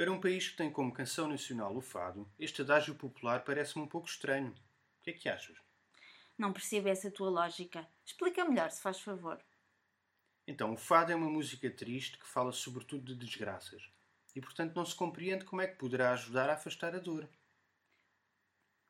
Para um país que tem como canção nacional o fado, este adágio popular parece-me um pouco estranho. O que é que achas? Não percebo essa tua lógica. Explica melhor, se faz favor. Então, o fado é uma música triste que fala sobretudo de desgraças. E, portanto, não se compreende como é que poderá ajudar a afastar a dor.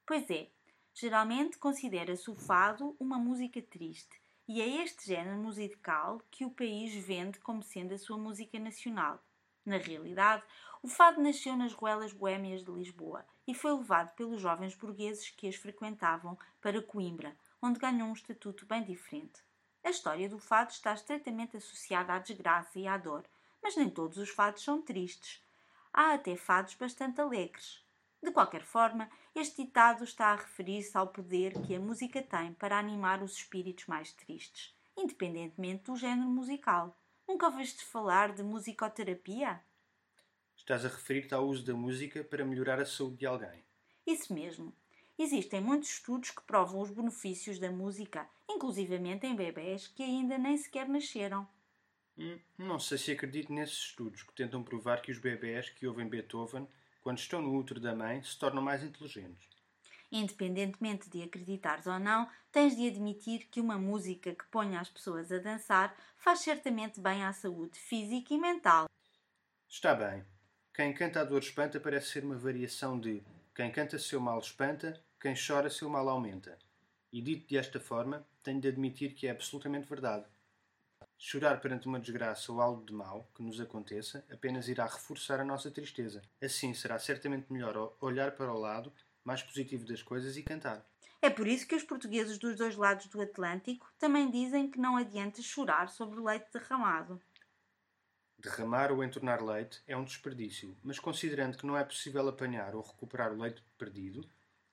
Pois é. Geralmente considera-se o fado uma música triste. E é este género musical que o país vende como sendo a sua música nacional. Na realidade, o fado nasceu nas ruelas boêmias de Lisboa e foi levado pelos jovens burgueses que as frequentavam para Coimbra, onde ganhou um estatuto bem diferente. A história do fado está estreitamente associada à desgraça e à dor, mas nem todos os fados são tristes. Há até fados bastante alegres. De qualquer forma, este ditado está a referir-se ao poder que a música tem para animar os espíritos mais tristes, independentemente do género musical. Nunca ouviste falar de musicoterapia? Estás a referir-te ao uso da música para melhorar a saúde de alguém. Isso mesmo. Existem muitos estudos que provam os benefícios da música, inclusivamente em bebés que ainda nem sequer nasceram. Hum, não sei se acredito nesses estudos que tentam provar que os bebés que ouvem Beethoven, quando estão no útero da mãe, se tornam mais inteligentes. Independentemente de acreditares ou não, tens de admitir que uma música que ponha as pessoas a dançar faz certamente bem à saúde física e mental. Está bem. Quem canta a dor espanta parece ser uma variação de quem canta seu mal espanta, quem chora seu mal aumenta. E dito desta forma, tenho de admitir que é absolutamente verdade. Chorar perante uma desgraça ou algo de mal que nos aconteça apenas irá reforçar a nossa tristeza. Assim será certamente melhor olhar para o lado mais positivo das coisas e cantar. É por isso que os portugueses dos dois lados do Atlântico também dizem que não adianta chorar sobre o leite derramado. Derramar ou entornar leite é um desperdício, mas considerando que não é possível apanhar ou recuperar o leite perdido,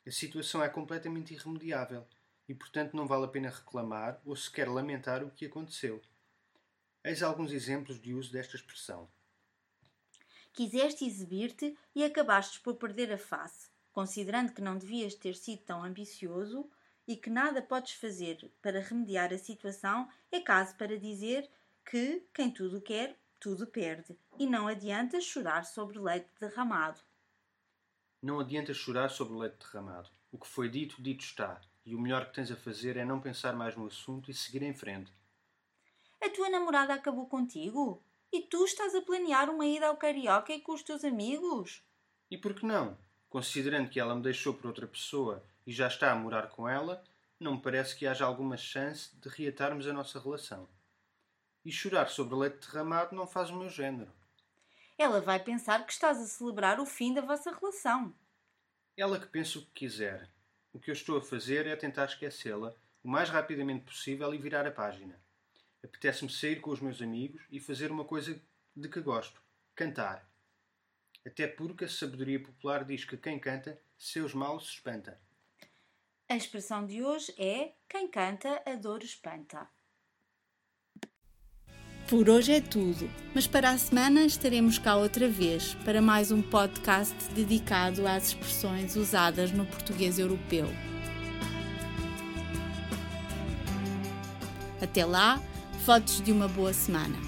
a situação é completamente irremediável e, portanto, não vale a pena reclamar ou sequer lamentar o que aconteceu. Eis alguns exemplos de uso desta expressão. Quiseste exibir-te e acabaste por perder a face considerando que não devias ter sido tão ambicioso e que nada podes fazer para remediar a situação, é caso para dizer que quem tudo quer, tudo perde, e não adianta chorar sobre leite derramado. Não adianta chorar sobre leite derramado. O que foi dito, dito está, e o melhor que tens a fazer é não pensar mais no assunto e seguir em frente. A tua namorada acabou contigo? E tu estás a planear uma ida ao Carioca com os teus amigos? E por que não? Considerando que ela me deixou por outra pessoa e já está a morar com ela, não me parece que haja alguma chance de reatarmos a nossa relação. E chorar sobre leite derramado não faz o meu género. Ela vai pensar que estás a celebrar o fim da vossa relação. Ela que pensa o que quiser. O que eu estou a fazer é tentar esquecê-la o mais rapidamente possível e virar a página. Apetece-me sair com os meus amigos e fazer uma coisa de que gosto: cantar até porque a sabedoria popular diz que quem canta, seus males se espanta. A expressão de hoje é: quem canta, a dor espanta. Por hoje é tudo, mas para a semana estaremos cá outra vez para mais um podcast dedicado às expressões usadas no português europeu. Até lá, fotos de uma boa semana.